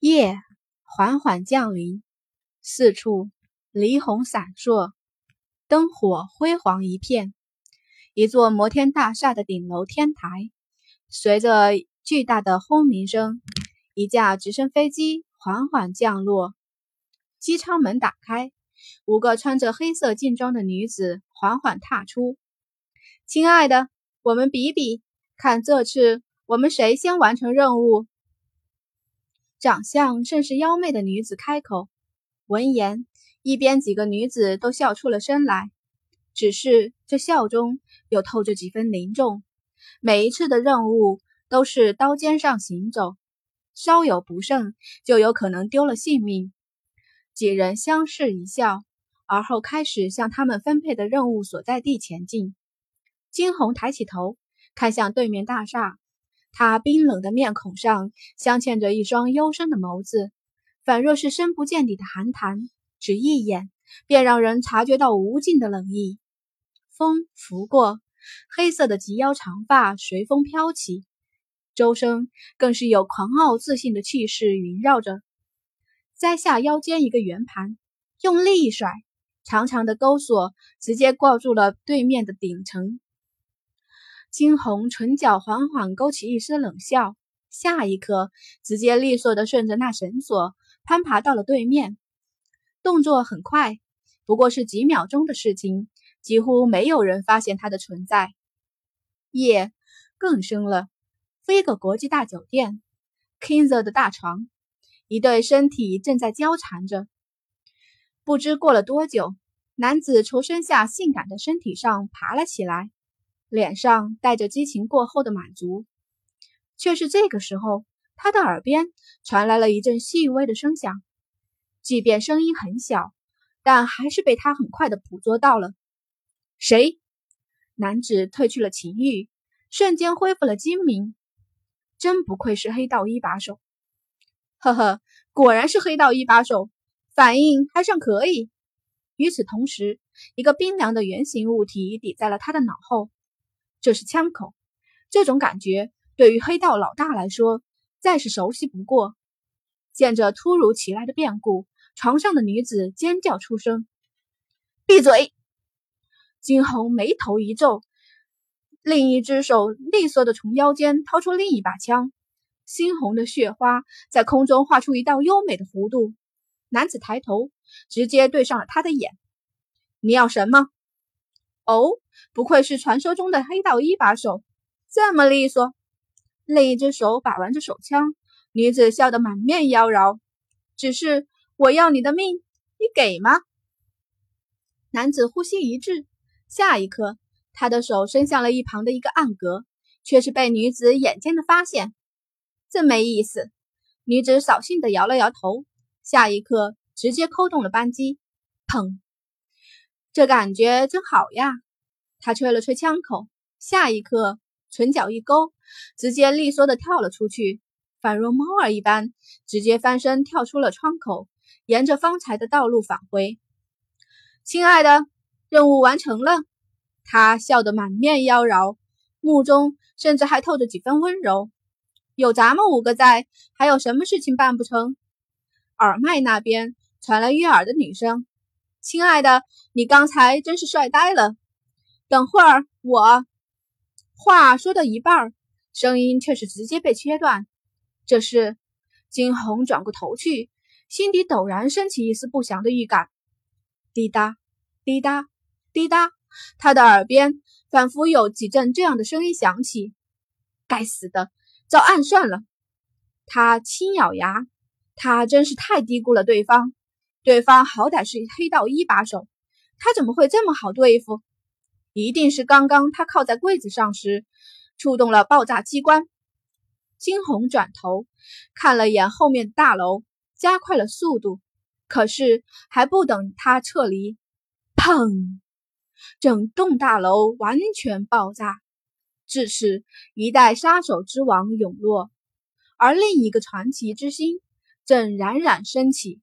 夜缓缓降临，四处霓虹闪烁，灯火辉煌一片。一座摩天大厦的顶楼天台，随着巨大的轰鸣声，一架直升飞机缓缓降落。机舱门打开，五个穿着黑色劲装的女子缓缓踏出。亲爱的，我们比比，看这次我们谁先完成任务。长相甚是妖媚的女子开口。闻言，一边几个女子都笑出了声来。只是这笑中又透着几分凝重。每一次的任务都是刀尖上行走，稍有不慎就有可能丢了性命。几人相视一笑，而后开始向他们分配的任务所在地前进。金红抬起头，看向对面大厦，他冰冷的面孔上镶嵌着一双幽深的眸子，仿若是深不见底的寒潭，只一眼便让人察觉到无尽的冷意。风拂过，黑色的及腰长发随风飘起，周身更是有狂傲自信的气势萦绕着。摘下腰间一个圆盘，用力一甩，长长的钩索直接挂住了对面的顶层。金红唇角缓缓勾起一丝冷笑，下一刻直接利索的顺着那绳索攀爬到了对面，动作很快，不过是几秒钟的事情。几乎没有人发现它的存在。夜更深了，飞个国际大酒店，Kingser 的大床，一对身体正在交缠着。不知过了多久，男子从身下性感的身体上爬了起来，脸上带着激情过后的满足。却是这个时候，他的耳边传来了一阵细微的声响，即便声音很小，但还是被他很快的捕捉到了。谁？男子褪去了情欲，瞬间恢复了精明。真不愧是黑道一把手，呵呵，果然是黑道一把手，反应还算可以。与此同时，一个冰凉的圆形物体抵在了他的脑后，这是枪口。这种感觉对于黑道老大来说再是熟悉不过。见着突如其来的变故，床上的女子尖叫出声：“闭嘴！”金红眉头一皱，另一只手利索的从腰间掏出另一把枪，猩红的血花在空中画出一道优美的弧度。男子抬头，直接对上了他的眼：“你要什么？”哦，不愧是传说中的黑道一把手，这么利索。另一只手把玩着手枪，女子笑得满面妖娆：“只是我要你的命，你给吗？”男子呼吸一滞。下一刻，他的手伸向了一旁的一个暗格，却是被女子眼尖的发现。真没意思。女子扫兴的摇了摇头。下一刻，直接扣动了扳机，砰！这感觉真好呀。他吹了吹枪口，下一刻，唇角一勾，直接利索的跳了出去，宛若猫儿一般，直接翻身跳出了窗口，沿着方才的道路返回。亲爱的。任务完成了，他笑得满面妖娆，目中甚至还透着几分温柔。有咱们五个在，还有什么事情办不成？耳麦那边传来悦耳的女声：“亲爱的，你刚才真是帅呆了。”等会儿我话说到一半，声音却是直接被切断。这是金红转过头去，心底陡然升起一丝不祥的预感。滴答，滴答。滴答，他的耳边仿佛有几阵这样的声音响起。该死的，遭暗算了！他轻咬牙，他真是太低估了对方。对方好歹是黑道一把手，他怎么会这么好对付？一定是刚刚他靠在柜子上时触动了爆炸机关。惊鸿转头看了眼后面的大楼，加快了速度。可是还不等他撤离，砰！整栋大楼完全爆炸，至此一代杀手之王陨落，而另一个传奇之星正冉冉升起。